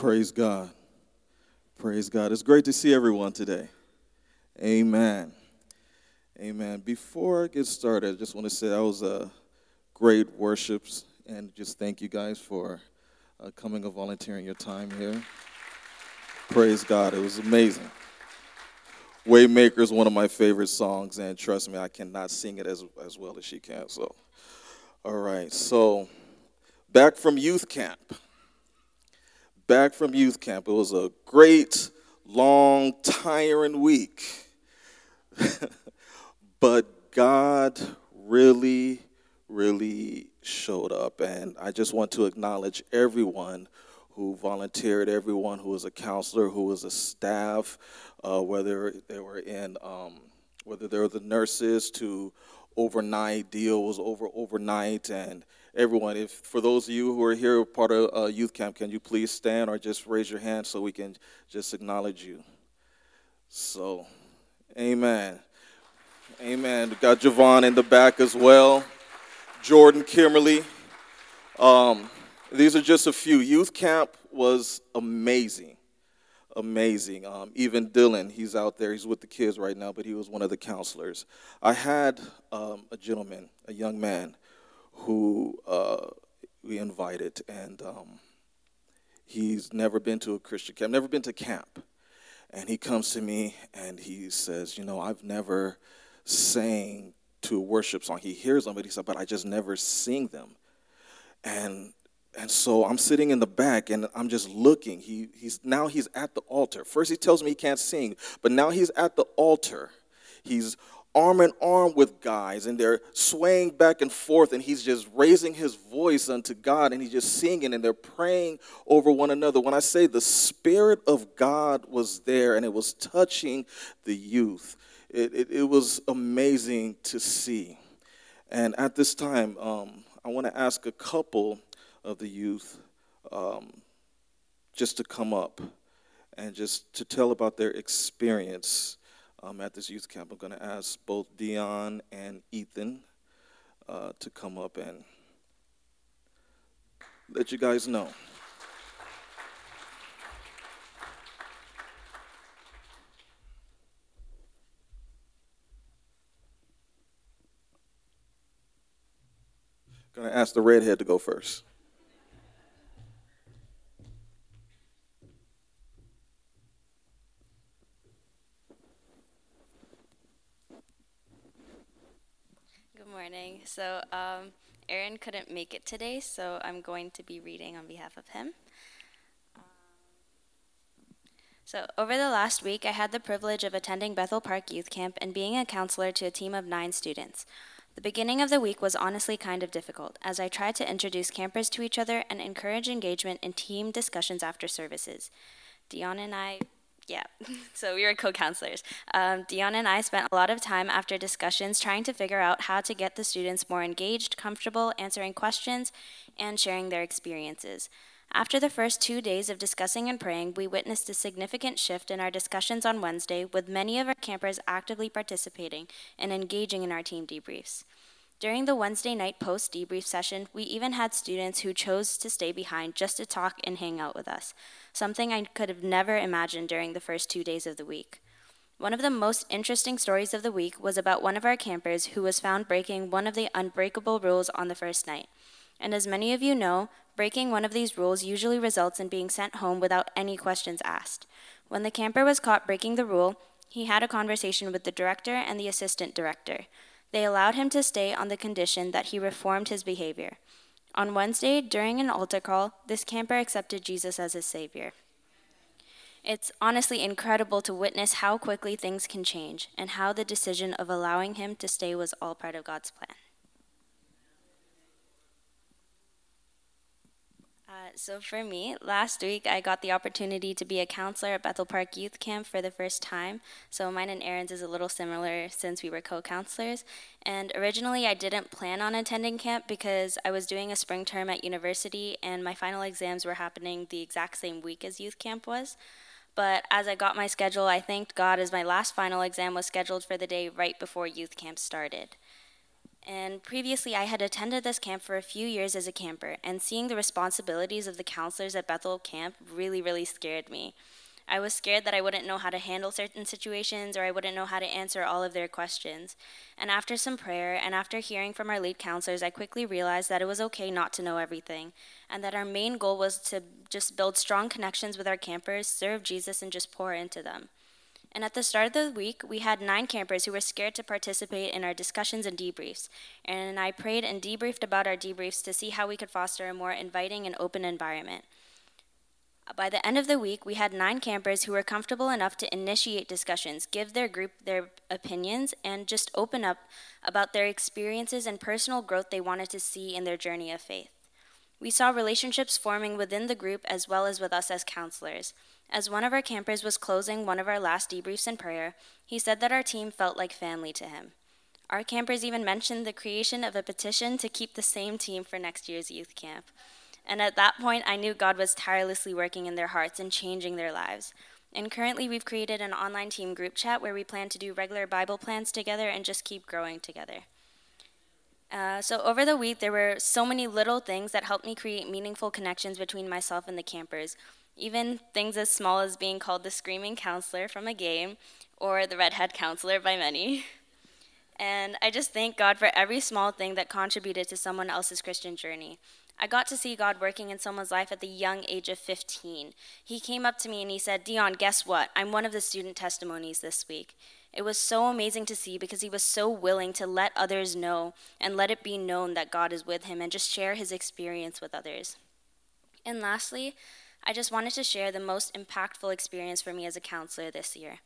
Praise God. Praise God. It's great to see everyone today. Amen. Amen. Before I get started, I just want to say that was a great worships and just thank you guys for uh, coming and volunteering your time here. Praise God. It was amazing. Waymaker is one of my favorite songs, and trust me, I cannot sing it as, as well as she can. So, all right. So, back from youth camp. Back from youth camp. It was a great, long, tiring week. but God really, really showed up. And I just want to acknowledge everyone who volunteered, everyone who was a counselor, who was a staff, uh, whether they were in, um, whether they were the nurses to overnight deals over overnight and everyone. If for those of you who are here part of uh, youth camp can you please stand or just raise your hand so we can just acknowledge you? So amen. Amen. We got javon in the back as well. Jordan kimberly um, these are just a few. Youth camp was amazing. Amazing. Um, even Dylan, he's out there, he's with the kids right now, but he was one of the counselors. I had um, a gentleman, a young man, who uh, we invited, and um, he's never been to a Christian camp, never been to camp. And he comes to me and he says, You know, I've never sang to a worship song. He hears them, but he said, But I just never sing them. And and so I'm sitting in the back and I'm just looking. He, he's now he's at the altar. First he tells me he can't sing, but now he's at the altar. He's arm in arm with guys and they're swaying back and forth and he's just raising his voice unto God and he's just singing and they're praying over one another. When I say the Spirit of God was there and it was touching the youth, it, it, it was amazing to see. And at this time, um, I want to ask a couple of the youth um, just to come up and just to tell about their experience um, at this youth camp. I'm going to ask both Dion and Ethan uh, to come up and let you guys know. Going to ask the redhead to go first. So, um, Aaron couldn't make it today, so I'm going to be reading on behalf of him. So, over the last week, I had the privilege of attending Bethel Park Youth Camp and being a counselor to a team of nine students. The beginning of the week was honestly kind of difficult, as I tried to introduce campers to each other and encourage engagement in team discussions after services. Dion and I yeah, so we were co counselors. Um, Dion and I spent a lot of time after discussions trying to figure out how to get the students more engaged, comfortable, answering questions, and sharing their experiences. After the first two days of discussing and praying, we witnessed a significant shift in our discussions on Wednesday, with many of our campers actively participating and engaging in our team debriefs. During the Wednesday night post debrief session, we even had students who chose to stay behind just to talk and hang out with us something I could have never imagined during the first two days of the week. One of the most interesting stories of the week was about one of our campers who was found breaking one of the unbreakable rules on the first night. And as many of you know, breaking one of these rules usually results in being sent home without any questions asked. When the camper was caught breaking the rule, he had a conversation with the director and the assistant director. They allowed him to stay on the condition that he reformed his behavior. On Wednesday, during an altar call, this camper accepted Jesus as his Savior. It's honestly incredible to witness how quickly things can change and how the decision of allowing him to stay was all part of God's plan. Uh, so for me, last week I got the opportunity to be a counselor at Bethel Park Youth Camp for the first time. So mine and Aaron's is a little similar since we were co-counselors. And originally I didn't plan on attending camp because I was doing a spring term at university and my final exams were happening the exact same week as youth camp was. But as I got my schedule, I thanked God as my last final exam was scheduled for the day right before youth camp started. And previously, I had attended this camp for a few years as a camper, and seeing the responsibilities of the counselors at Bethel Camp really, really scared me. I was scared that I wouldn't know how to handle certain situations or I wouldn't know how to answer all of their questions. And after some prayer and after hearing from our lead counselors, I quickly realized that it was okay not to know everything and that our main goal was to just build strong connections with our campers, serve Jesus, and just pour into them. And at the start of the week, we had nine campers who were scared to participate in our discussions and debriefs. And I prayed and debriefed about our debriefs to see how we could foster a more inviting and open environment. By the end of the week, we had nine campers who were comfortable enough to initiate discussions, give their group their opinions, and just open up about their experiences and personal growth they wanted to see in their journey of faith. We saw relationships forming within the group as well as with us as counselors. As one of our campers was closing one of our last debriefs in prayer, he said that our team felt like family to him. Our campers even mentioned the creation of a petition to keep the same team for next year's youth camp. And at that point, I knew God was tirelessly working in their hearts and changing their lives. And currently, we've created an online team group chat where we plan to do regular Bible plans together and just keep growing together. Uh, so, over the week, there were so many little things that helped me create meaningful connections between myself and the campers. Even things as small as being called the screaming counselor from a game or the redhead counselor by many. And I just thank God for every small thing that contributed to someone else's Christian journey. I got to see God working in someone's life at the young age of 15. He came up to me and he said, Dion, guess what? I'm one of the student testimonies this week. It was so amazing to see because he was so willing to let others know and let it be known that God is with him and just share his experience with others. And lastly, I just wanted to share the most impactful experience for me as a counselor this year.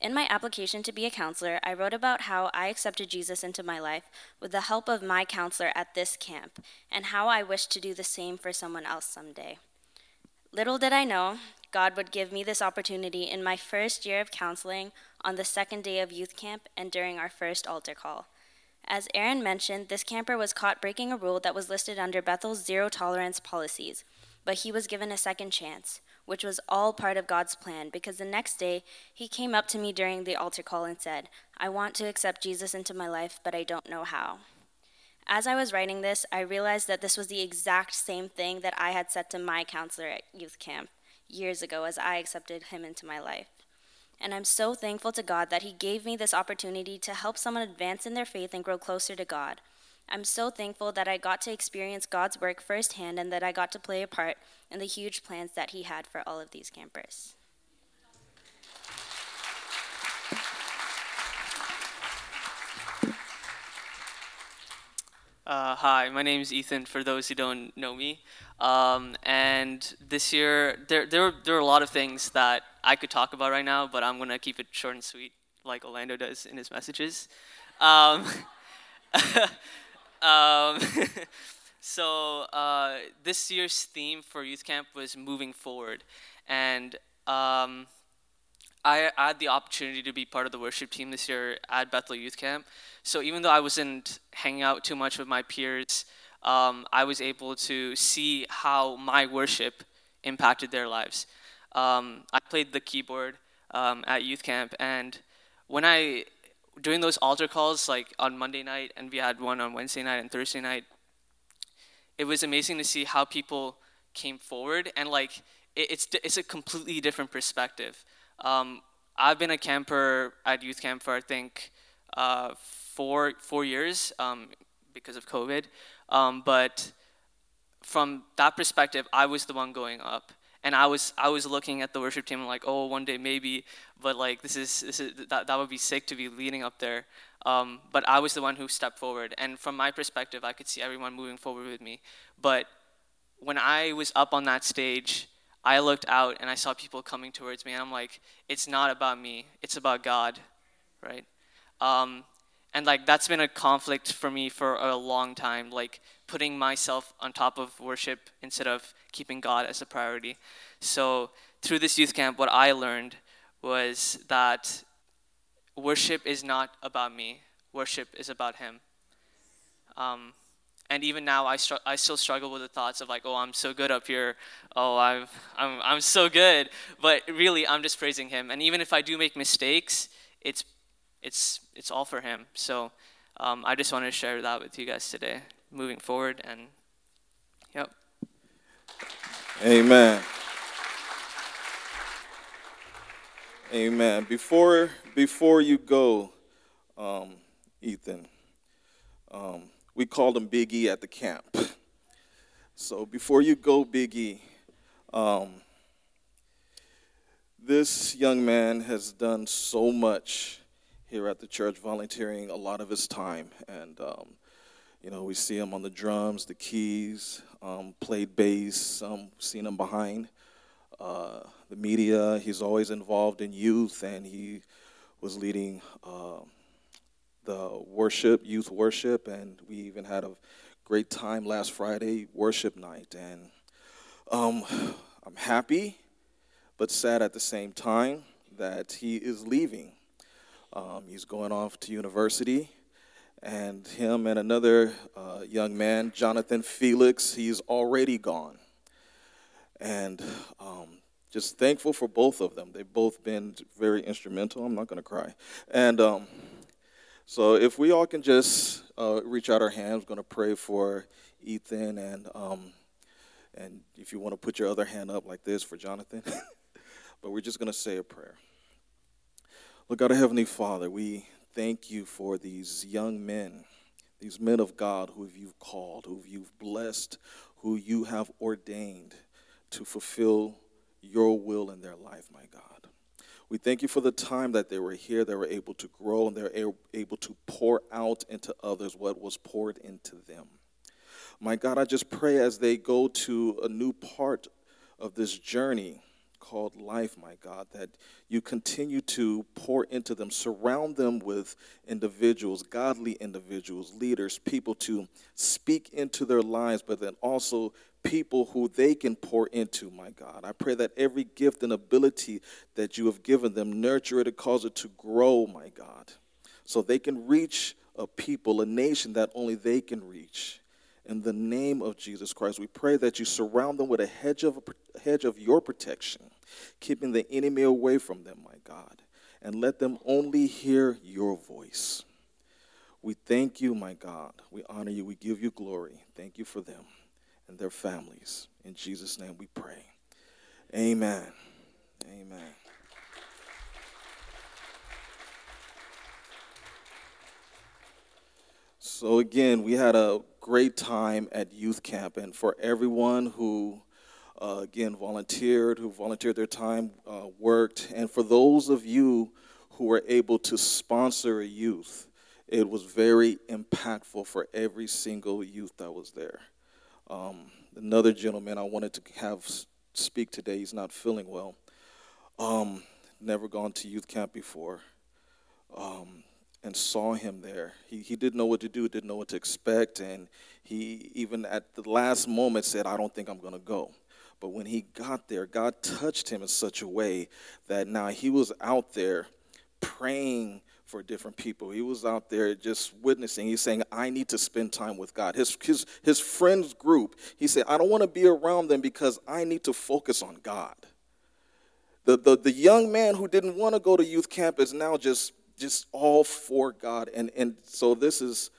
In my application to be a counselor, I wrote about how I accepted Jesus into my life with the help of my counselor at this camp, and how I wish to do the same for someone else someday. Little did I know, God would give me this opportunity in my first year of counseling on the second day of youth camp and during our first altar call. As Aaron mentioned, this camper was caught breaking a rule that was listed under Bethel's zero tolerance policies, but he was given a second chance which was all part of God's plan, because the next day he came up to me during the altar call and said, I want to accept Jesus into my life, but I don't know how. As I was writing this, I realized that this was the exact same thing that I had said to my counselor at youth camp years ago as I accepted him into my life. And I'm so thankful to God that He gave me this opportunity to help someone advance in their faith and grow closer to God. I'm so thankful that I got to experience God's work firsthand and that I got to play a part in the huge plans that He had for all of these campers. Uh, hi, my name is Ethan. For those who don't know me, um, and this year there there there are a lot of things that I could talk about right now, but I'm gonna keep it short and sweet, like Orlando does in his messages. Um, Um, so uh, this year's theme for youth camp was moving forward, and um, I, I had the opportunity to be part of the worship team this year at Bethel Youth Camp. So even though I wasn't hanging out too much with my peers, um, I was able to see how my worship impacted their lives. Um, I played the keyboard um, at youth camp, and when I doing those altar calls like on Monday night, and we had one on Wednesday night and Thursday night. It was amazing to see how people came forward, and like it, it's it's a completely different perspective. Um, I've been a camper at youth camp for I think uh, four four years um, because of COVID, um, but from that perspective, I was the one going up and I was I was looking at the worship team like, oh, one day maybe, but like this is this is that that would be sick to be leading up there. Um, but I was the one who stepped forward, and from my perspective, I could see everyone moving forward with me. But when I was up on that stage, I looked out and I saw people coming towards me, and I'm like, it's not about me, it's about God, right? Um, and like that's been a conflict for me for a long time, like putting myself on top of worship instead of keeping God as a priority. So through this youth camp, what I learned was that worship is not about me. Worship is about Him. Um, and even now, I, str- I still struggle with the thoughts of like, oh, I'm so good up here. Oh, I'm, I'm, I'm so good. But really, I'm just praising Him. And even if I do make mistakes, it's, it's, it's all for Him. So um, I just wanted to share that with you guys today, moving forward. And yep. Amen. Amen. Before before you go, um, Ethan, um, we called him Big E at the camp. So before you go, Big E, um, this young man has done so much here at the church, volunteering a lot of his time, and um, you know we see him on the drums, the keys, um, played bass, um, seen him behind uh, the media. He's always involved in youth, and he was leading uh, the worship, youth worship, and we even had a great time last Friday, worship night. And um, I'm happy, but sad at the same time that he is leaving. Um, he's going off to university, and him and another uh, young man, Jonathan Felix, he's already gone and um, just thankful for both of them. They've both been very instrumental. I'm not going to cry. And um, so, if we all can just uh, reach out our hands, we're going to pray for Ethan, and um, and if you want to put your other hand up like this for Jonathan, but we're just going to say a prayer. Look, God, Heavenly Father, we thank you for these young men, these men of God who you've called, who you've blessed, who you have ordained to fulfill your will in their life, my God. We thank you for the time that they were here, they were able to grow, and they're able to pour out into others what was poured into them. My God, I just pray as they go to a new part of this journey called life, my God, that you continue to pour into them, surround them with individuals, godly individuals, leaders, people to speak into their lives, but then also people who they can pour into, my God. I pray that every gift and ability that you have given them, nurture it and cause it to grow, my God, so they can reach a people, a nation that only they can reach. In the name of Jesus Christ, we pray that you surround them with a hedge of, a hedge of your protection, keeping the enemy away from them, my God, and let them only hear your voice. We thank you, my God. We honor you. We give you glory. Thank you for them and their families. In Jesus' name we pray. Amen. Amen. So, again, we had a great time at youth camp, and for everyone who, uh, again, volunteered, who volunteered their time, uh, worked, and for those of you who were able to sponsor a youth, it was very impactful for every single youth that was there. Um, another gentleman I wanted to have speak today, he's not feeling well. Um, never gone to youth camp before. Um, and saw him there. He, he didn't know what to do, didn't know what to expect, and he even at the last moment said, I don't think I'm going to go. But when he got there, God touched him in such a way that now he was out there praying for different people. He was out there just witnessing. He's saying, I need to spend time with God. His, his, his friends group, he said, I don't want to be around them because I need to focus on God. The, the, the young man who didn't want to go to youth camp is now just, just all for God. And, and so this is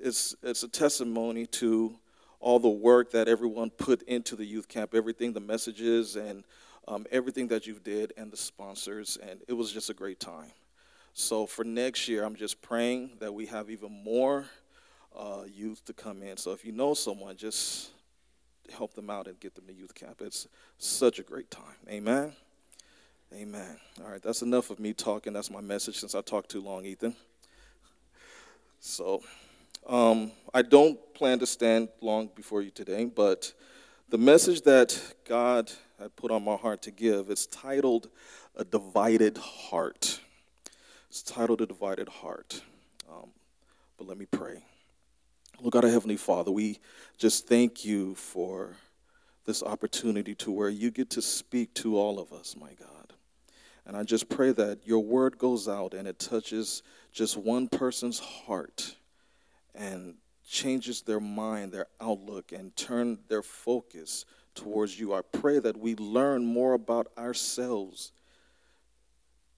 it's, it's a testimony to all the work that everyone put into the youth camp, everything, the messages and um, everything that you did and the sponsors. And it was just a great time. So for next year, I'm just praying that we have even more uh, youth to come in. So if you know someone, just help them out and get them to youth camp. It's such a great time. Amen. Amen. All right, that's enough of me talking. That's my message since I talked too long, Ethan. So um, I don't plan to stand long before you today, but the message that God had put on my heart to give is titled A Divided Heart. It's titled A Divided Heart. Um, but let me pray. Lord God, Heavenly Father, we just thank you for this opportunity to where you get to speak to all of us, my God. And I just pray that your word goes out and it touches just one person's heart and changes their mind, their outlook, and turn their focus towards you. I pray that we learn more about ourselves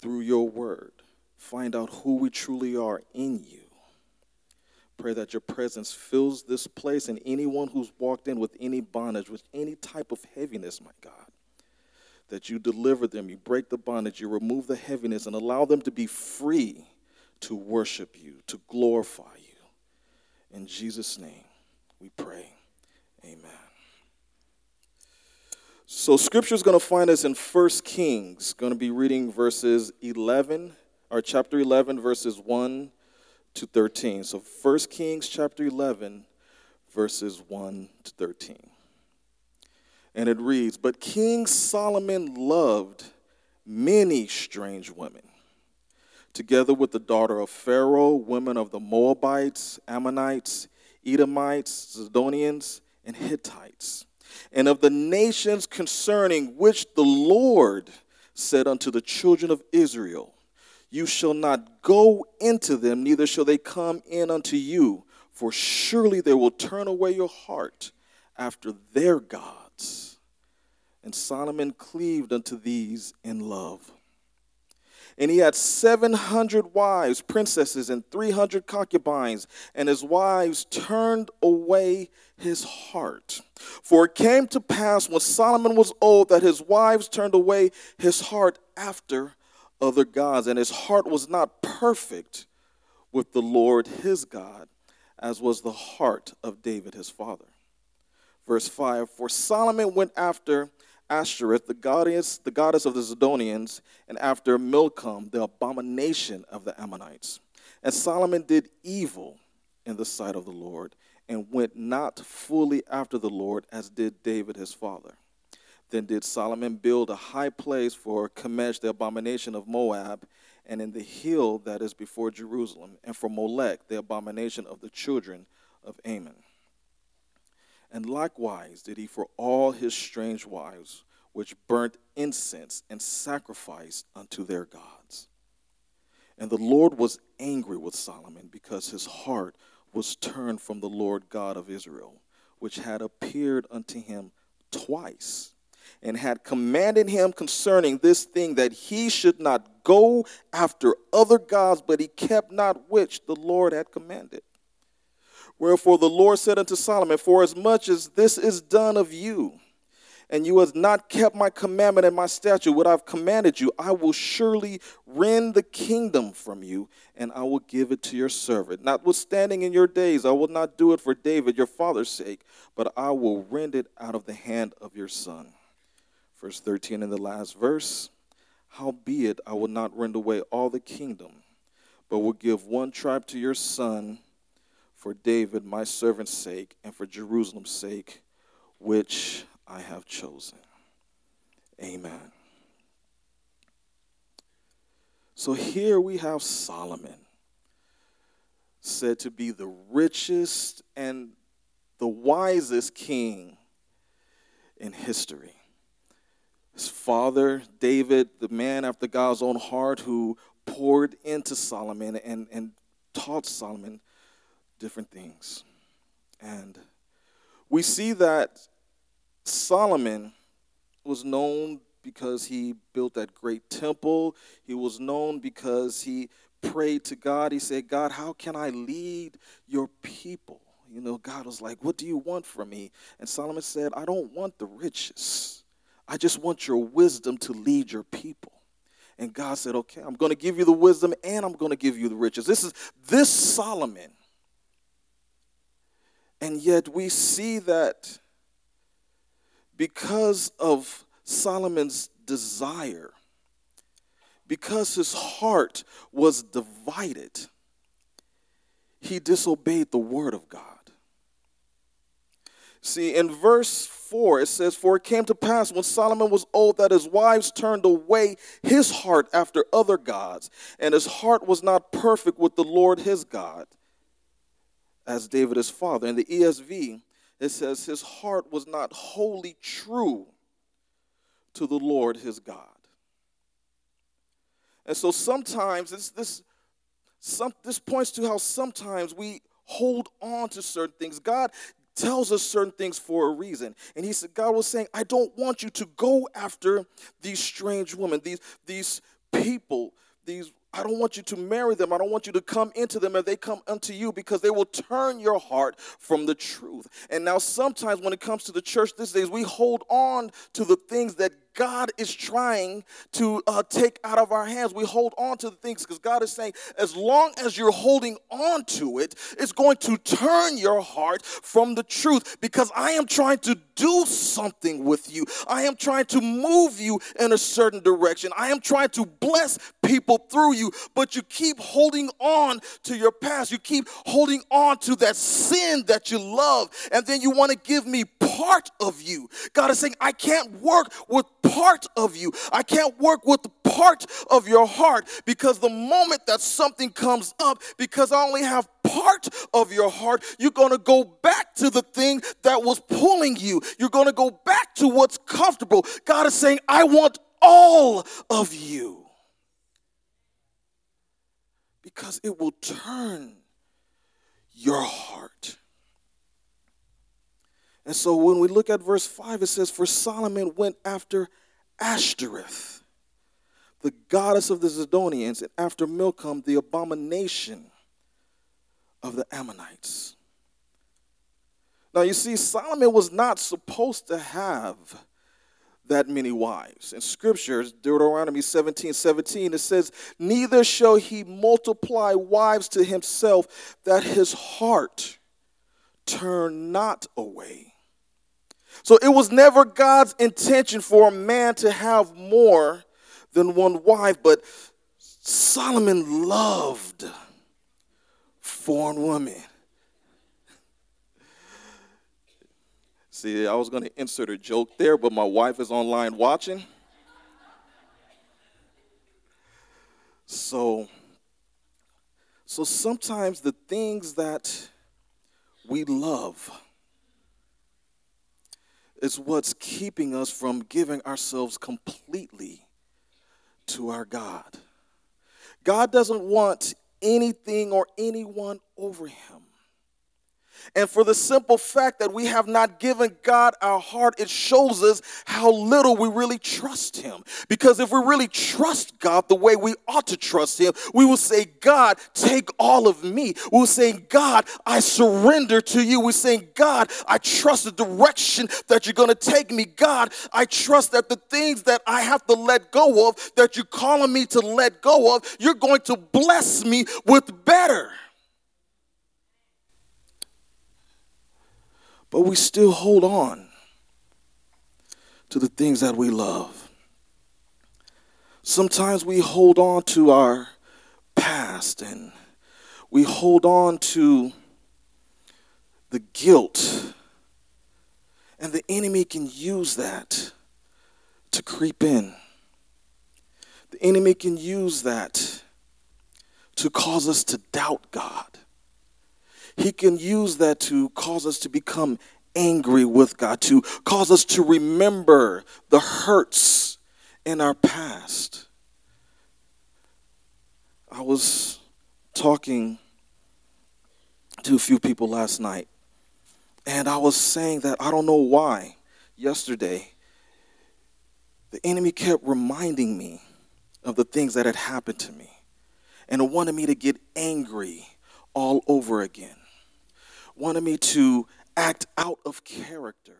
through your word find out who we truly are in you. pray that your presence fills this place and anyone who's walked in with any bondage, with any type of heaviness, my God, that you deliver them, you break the bondage, you remove the heaviness, and allow them to be free to worship you, to glorify you. In Jesus' name we pray. Amen. So scripture is going to find us in 1 Kings, going to be reading verses 11 or chapter 11 verses 1 to 13. So 1 Kings chapter 11 verses 1 to 13. And it reads, "But King Solomon loved many strange women, together with the daughter of Pharaoh, women of the Moabites, Ammonites, Edomites, Zidonians, and Hittites, and of the nations concerning which the Lord said unto the children of Israel, You shall not go into them, neither shall they come in unto you, for surely they will turn away your heart after their gods. And Solomon cleaved unto these in love. And he had 700 wives, princesses, and 300 concubines, and his wives turned away his heart. For it came to pass when Solomon was old that his wives turned away his heart after other gods, and his heart was not perfect with the Lord his God, as was the heart of David his father. Verse 5 For Solomon went after Ashtoreth, the goddess, the goddess of the Zidonians, and after Milcom, the abomination of the Ammonites. And Solomon did evil in the sight of the Lord, and went not fully after the Lord as did David his father. Then did Solomon build a high place for Chemosh, the abomination of Moab, and in the hill that is before Jerusalem, and for Molech, the abomination of the children of Ammon. And likewise did he for all his strange wives, which burnt incense and sacrificed unto their gods. And the Lord was angry with Solomon because his heart was turned from the Lord God of Israel, which had appeared unto him twice and had commanded him concerning this thing that he should not go after other gods, but he kept not which the Lord had commanded. Wherefore the Lord said unto Solomon, For as much as this is done of you, and you have not kept my commandment and my statute, what I've commanded you, I will surely rend the kingdom from you, and I will give it to your servant. Notwithstanding in your days, I will not do it for David your father's sake, but I will rend it out of the hand of your son. Verse 13 in the last verse Howbeit, I will not rend away all the kingdom, but will give one tribe to your son for David, my servant's sake, and for Jerusalem's sake, which I have chosen. Amen. So here we have Solomon, said to be the richest and the wisest king in history. His father, David, the man after God's own heart, who poured into Solomon and, and taught Solomon different things. And we see that Solomon was known because he built that great temple. He was known because he prayed to God. He said, God, how can I lead your people? You know, God was like, What do you want from me? And Solomon said, I don't want the riches. I just want your wisdom to lead your people. And God said, Okay, I'm going to give you the wisdom and I'm going to give you the riches. This is this Solomon and yet we see that because of Solomon's desire, because his heart was divided, he disobeyed the word of God. See, in verse 4, it says, For it came to pass when Solomon was old that his wives turned away his heart after other gods, and his heart was not perfect with the Lord his God as David his father. In the ESV, it says, His heart was not wholly true to the Lord his God. And so sometimes this, this, some, this points to how sometimes we hold on to certain things. God tells us certain things for a reason. And he said, God was saying, I don't want you to go after these strange women, these, these people, these I don't want you to marry them. I don't want you to come into them and they come unto you because they will turn your heart from the truth. And now, sometimes when it comes to the church these days, we hold on to the things that God is trying to uh, take out of our hands. We hold on to the things because God is saying, as long as you're holding on to it, it's going to turn your heart from the truth because I am trying to do something with you. I am trying to move you in a certain direction. I am trying to bless people through you, but you keep holding on to your past. You keep holding on to that sin that you love, and then you want to give me part of you. God is saying, I can't work with part of you. I can't work with part of your heart because the moment that something comes up, because I only have part of your heart, you're going to go back to the thing that was pulling you. You're going to go back to what's comfortable. God is saying, I want all of you because it will turn your heart. And so when we look at verse 5, it says, For Solomon went after Ashtoreth, the goddess of the Zidonians, and after Milcom, the abomination of the Ammonites. Now you see, Solomon was not supposed to have that many wives. In scriptures, Deuteronomy 17 17, it says, Neither shall he multiply wives to himself, that his heart turn not away. So it was never God's intention for a man to have more than one wife, but Solomon loved foreign women. See, I was going to insert a joke there, but my wife is online watching. So, so sometimes the things that we love is what's keeping us from giving ourselves completely to our God. God doesn't want anything or anyone over him. And for the simple fact that we have not given God our heart, it shows us how little we really trust Him. Because if we really trust God the way we ought to trust Him, we will say, God, take all of me. We'll say, God, I surrender to you. We're saying, God, I trust the direction that you're going to take me. God, I trust that the things that I have to let go of, that you're calling me to let go of, you're going to bless me with better. But we still hold on to the things that we love. Sometimes we hold on to our past and we hold on to the guilt, and the enemy can use that to creep in. The enemy can use that to cause us to doubt God. He can use that to cause us to become angry with God, to cause us to remember the hurts in our past. I was talking to a few people last night, and I was saying that I don't know why yesterday the enemy kept reminding me of the things that had happened to me and wanted me to get angry all over again wanted me to act out of character.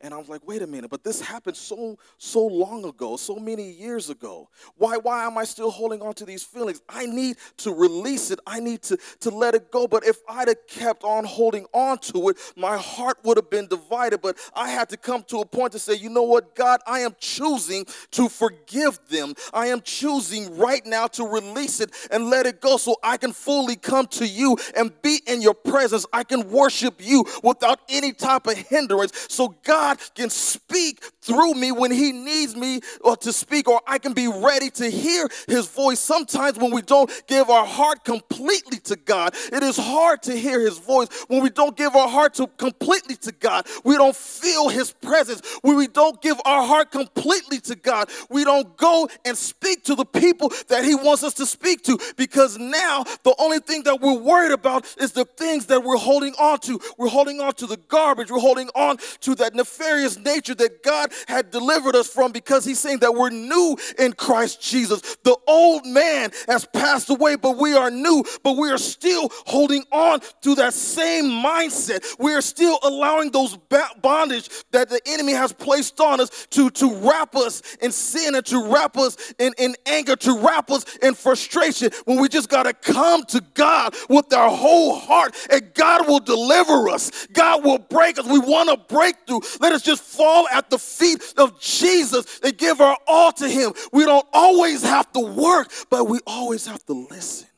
And I was like, wait a minute, but this happened so so long ago, so many years ago. Why why am I still holding on to these feelings? I need to release it. I need to, to let it go. But if I'd have kept on holding on to it, my heart would have been divided. But I had to come to a point to say, you know what, God, I am choosing to forgive them. I am choosing right now to release it and let it go so I can fully come to you and be in your presence. I can worship you without any type of hindrance. So God God can speak through me when He needs me to speak, or I can be ready to hear His voice. Sometimes when we don't give our heart completely to God, it is hard to hear His voice. When we don't give our heart to completely to God, we don't feel His presence. When we don't give our heart completely to God, we don't go and speak to the people that He wants us to speak to because now the only thing that we're worried about is the things that we're holding on to. We're holding on to the garbage. We're holding on to that nefarious nefarious nature that God had delivered us from because he's saying that we're new in Christ Jesus. The old man has passed away, but we are new, but we are still holding on to that same mindset. We are still allowing those bondage that the enemy has placed on us to, to wrap us in sin and to wrap us in, in anger, to wrap us in frustration when we just got to come to God with our whole heart and God will deliver us. God will break us. We want a breakthrough. Let us just fall at the feet of Jesus and give our all to Him. We don't always have to work, but we always have to listen.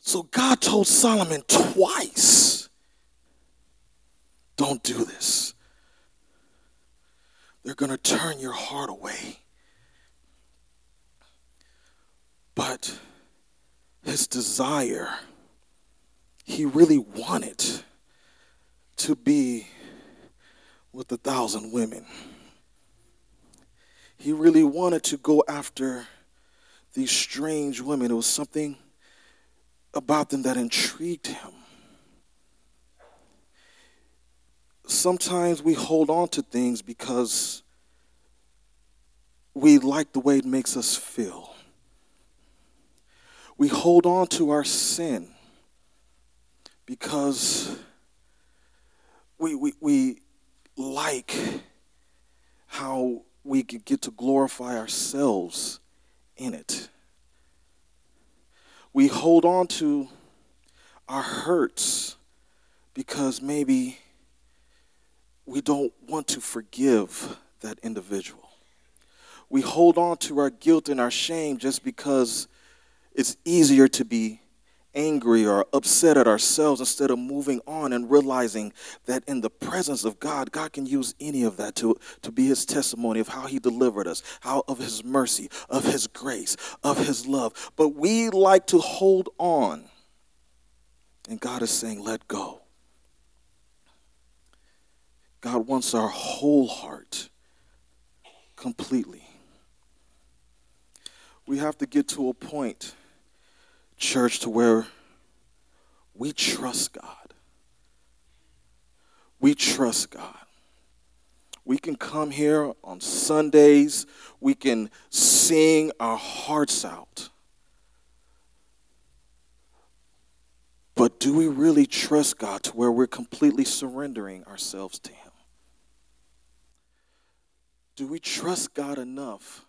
So God told Solomon twice don't do this. They're going to turn your heart away. But his desire, he really wanted to be with a thousand women. He really wanted to go after these strange women. It was something about them that intrigued him. Sometimes we hold on to things because we like the way it makes us feel. We hold on to our sin because we, we, we like how we get to glorify ourselves in it. We hold on to our hurts because maybe we don't want to forgive that individual. We hold on to our guilt and our shame just because it's easier to be angry or upset at ourselves instead of moving on and realizing that in the presence of God, God can use any of that to, to be his testimony of how he delivered us, how of his mercy, of his grace, of his love. But we like to hold on. And God is saying, let go. God wants our whole heart completely. We have to get to a point church, to where we trust God. We trust God. We can come here on Sundays, we can sing our hearts out. But do we really trust God to where we're completely surrendering ourselves to Him? Do we trust God enough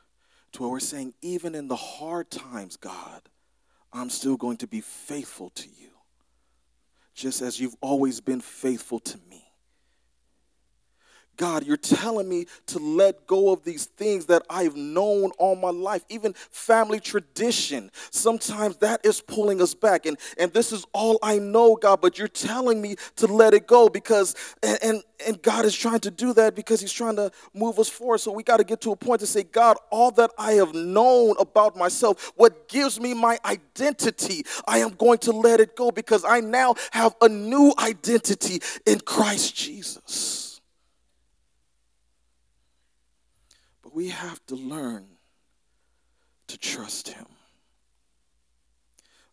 to where we're saying, even in the hard times, God, I'm still going to be faithful to you, just as you've always been faithful to me. God, you're telling me to let go of these things that I've known all my life, even family tradition. Sometimes that is pulling us back. And, and this is all I know, God, but you're telling me to let it go because, and, and, and God is trying to do that because He's trying to move us forward. So we got to get to a point to say, God, all that I have known about myself, what gives me my identity, I am going to let it go because I now have a new identity in Christ Jesus. We have to learn to trust Him.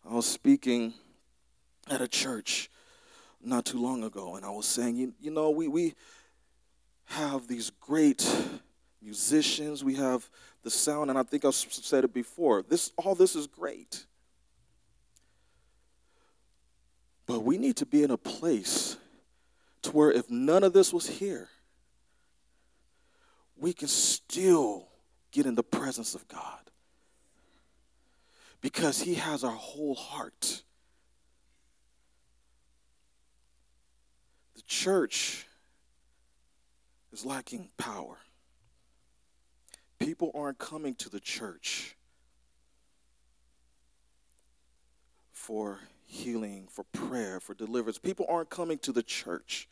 I was speaking at a church not too long ago, and I was saying, you, you know, we, we have these great musicians, we have the sound, and I think I've said it before. This all this is great. But we need to be in a place to where if none of this was here, we can still get in the presence of God because He has our whole heart. The church is lacking power. People aren't coming to the church for healing, for prayer, for deliverance. People aren't coming to the church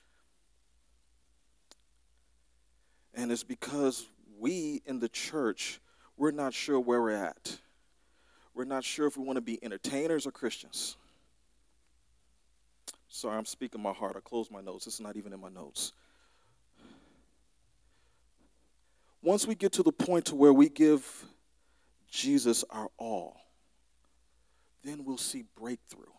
And it's because we in the church, we're not sure where we're at. We're not sure if we want to be entertainers or Christians. Sorry, I'm speaking my heart. I closed my notes. It's not even in my notes. Once we get to the point to where we give Jesus our all, then we'll see breakthrough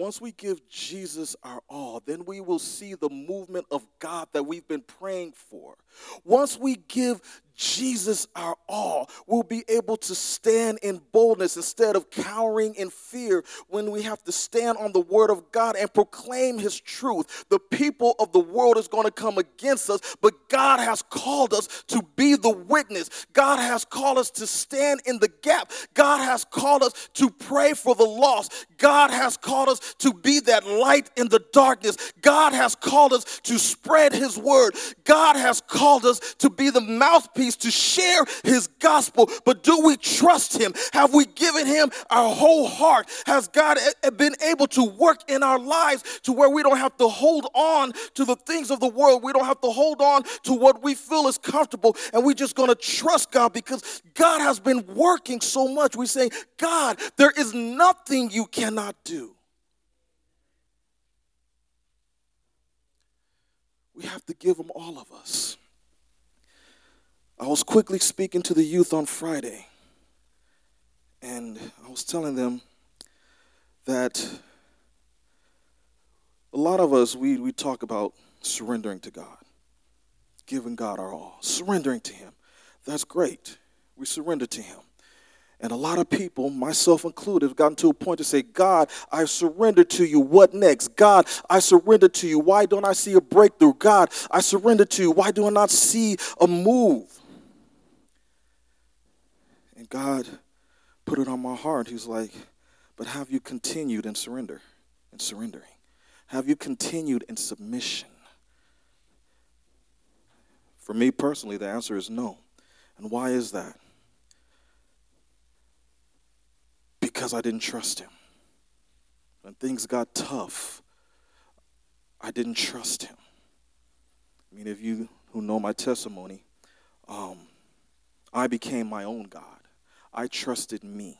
once we give Jesus our all, then we will see the movement of God that we've been praying for. Once we give Jesus our all, we'll be able to stand in boldness instead of cowering in fear when we have to stand on the word of God and proclaim his truth. The people of the world is going to come against us, but God has called us to be the witness. God has called us to stand in the gap. God has called us to pray for the lost. God has called us to be that light in the darkness. God has called us to spread his word. God has called us to be the mouthpiece to share his gospel, but do we trust him? Have we given him our whole heart? Has God been able to work in our lives to where we don't have to hold on to the things of the world? We don't have to hold on to what we feel is comfortable, and we're just going to trust God because God has been working so much. We say, God, there is nothing you cannot do. We have to give him all of us. I was quickly speaking to the youth on Friday, and I was telling them that a lot of us, we, we talk about surrendering to God, giving God our all, surrendering to Him. That's great. We surrender to Him. And a lot of people, myself included, have gotten to a point to say, God, I surrender to you. What next? God, I surrender to you. Why don't I see a breakthrough? God, I surrender to you. Why do I not see a move? God put it on my heart. He's like, But have you continued in surrender and surrendering? Have you continued in submission? For me personally, the answer is no. And why is that? Because I didn't trust Him. When things got tough, I didn't trust Him. I mean, if you who know my testimony, um, I became my own God. I trusted me.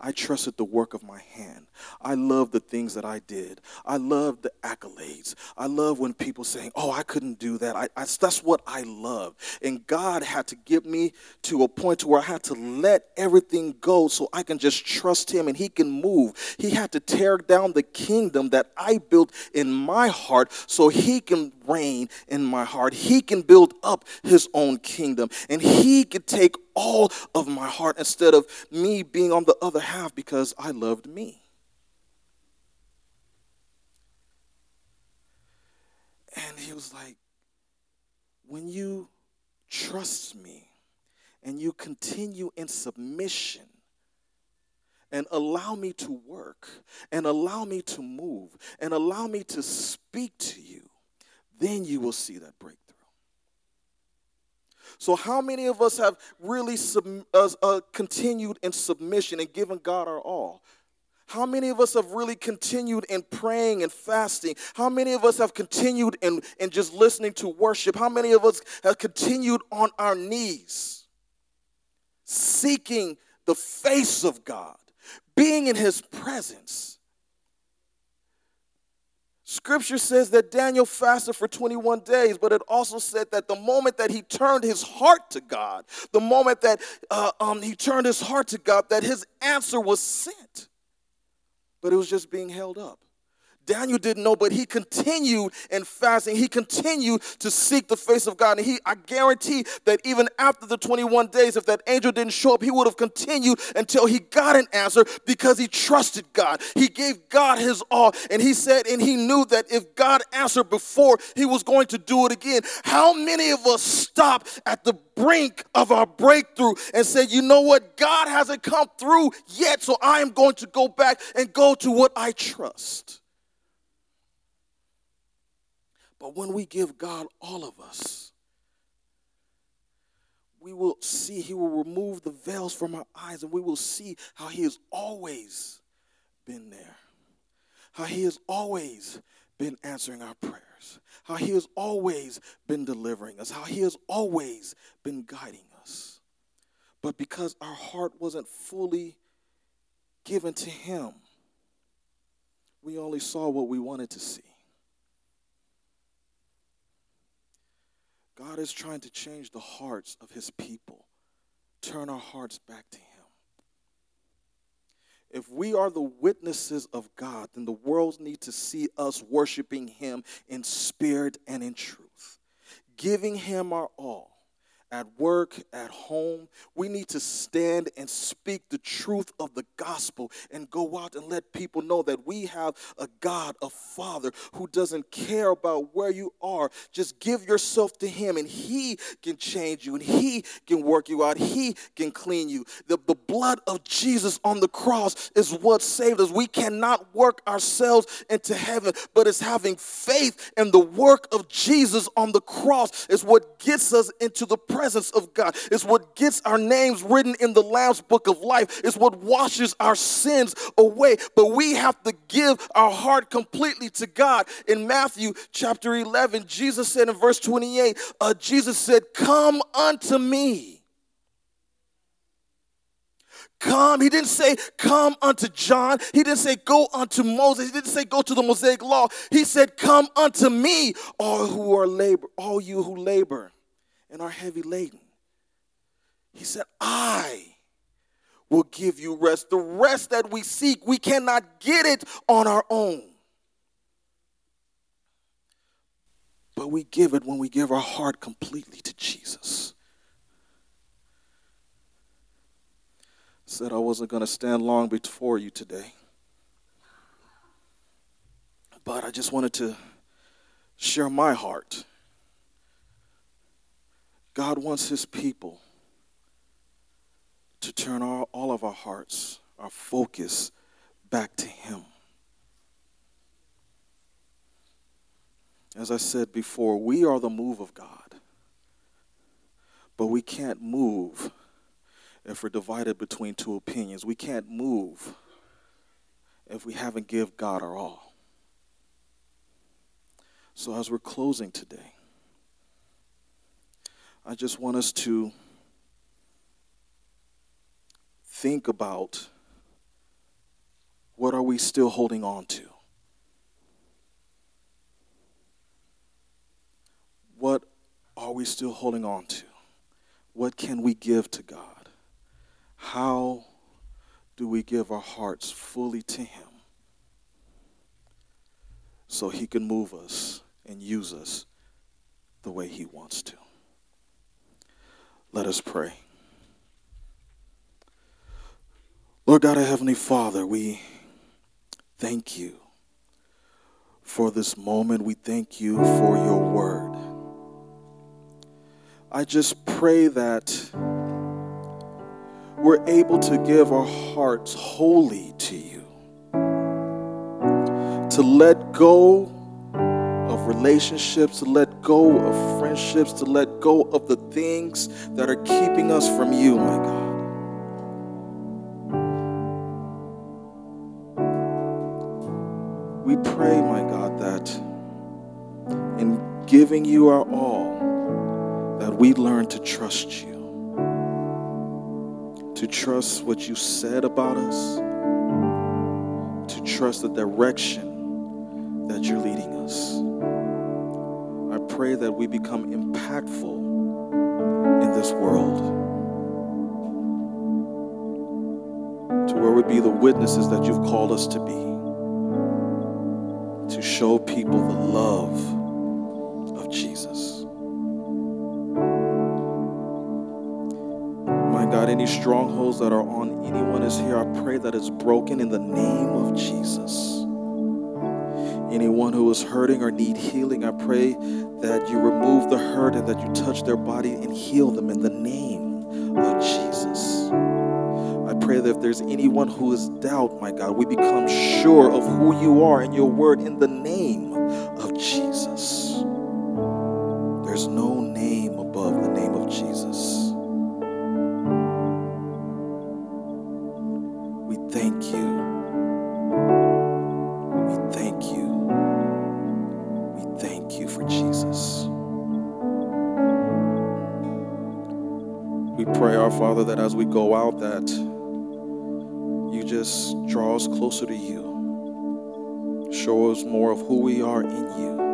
I trusted the work of my hand. I love the things that I did. I love the accolades. I love when people saying, "Oh, I couldn't do that." I, I, that's what I love. And God had to get me to a point to where I had to let everything go so I can just trust Him and He can move. He had to tear down the kingdom that I built in my heart so He can reign in my heart. He can build up His own kingdom, and He can take all of my heart instead of me being on the other half because I loved me. And he was like, when you trust me and you continue in submission and allow me to work and allow me to move and allow me to speak to you, then you will see that breakthrough. So, how many of us have really sub, uh, uh, continued in submission and given God our all? How many of us have really continued in praying and fasting? How many of us have continued in, in just listening to worship? How many of us have continued on our knees, seeking the face of God, being in His presence? Scripture says that Daniel fasted for 21 days, but it also said that the moment that he turned his heart to God, the moment that uh, um, he turned his heart to God, that his answer was sent. But it was just being held up. Daniel didn't know, but he continued in fasting. He continued to seek the face of God. And he, I guarantee that even after the 21 days, if that angel didn't show up, he would have continued until he got an answer because he trusted God. He gave God his all. And he said, and he knew that if God answered before, he was going to do it again. How many of us stop at the brink of our breakthrough and say, you know what? God hasn't come through yet, so I am going to go back and go to what I trust. But when we give God all of us, we will see, He will remove the veils from our eyes, and we will see how He has always been there, how He has always been answering our prayers, how He has always been delivering us, how He has always been guiding us. But because our heart wasn't fully given to Him, we only saw what we wanted to see. God is trying to change the hearts of his people, turn our hearts back to him. If we are the witnesses of God, then the world needs to see us worshiping Him in spirit and in truth, giving Him our all at work, at home. We need to stand and speak the truth of the gospel and go out and let people know that we have a God, a Father, who doesn't care about where you are. Just give yourself to Him, and He can change you, and He can work you out. He can clean you. The, the blood of Jesus on the cross is what saved us. We cannot work ourselves into heaven, but it's having faith in the work of Jesus on the cross is what gets us into the presence of God. It's what gets our names written in the Lamb's book of life. It's what washes our sins away. But we have to give our heart completely to God. In Matthew chapter 11, Jesus said in verse 28, uh, Jesus said, Come unto me. Come. He didn't say, Come unto John. He didn't say, Go unto Moses. He didn't say, Go to the Mosaic law. He said, Come unto me, all who are labor, all you who labor and are heavy laden. He said, I will give you rest. The rest that we seek, we cannot get it on our own. But we give it when we give our heart completely to Jesus. Said I wasn't going to stand long before you today. But I just wanted to share my heart God wants his people to turn all, all of our hearts, our focus back to him. As I said before, we are the move of God. But we can't move if we're divided between two opinions. We can't move if we haven't give God our all. So as we're closing today, I just want us to think about what are we still holding on to? What are we still holding on to? What can we give to God? How do we give our hearts fully to Him so He can move us and use us the way He wants to? Let us pray. Lord God, our Heavenly Father, we thank you for this moment. We thank you for your word. I just pray that we're able to give our hearts wholly to you, to let go relationships, to let go of friendships, to let go of the things that are keeping us from you, my God. We pray, my God, that in giving you our all, that we learn to trust you, to trust what you said about us, to trust the direction pray that we become impactful in this world. To where we be the witnesses that you've called us to be. To show people the love of Jesus. My God, any strongholds that are on anyone is here, I pray that it's broken in the name of Jesus. Anyone who is hurting or need healing, I pray that you remove the hurt and that you touch their body and heal them in the name of Jesus. I pray that if there's anyone who is doubt, my God, we become sure of who you are and your word in the go out, that you just draw us closer to you. Show us more of who we are in you.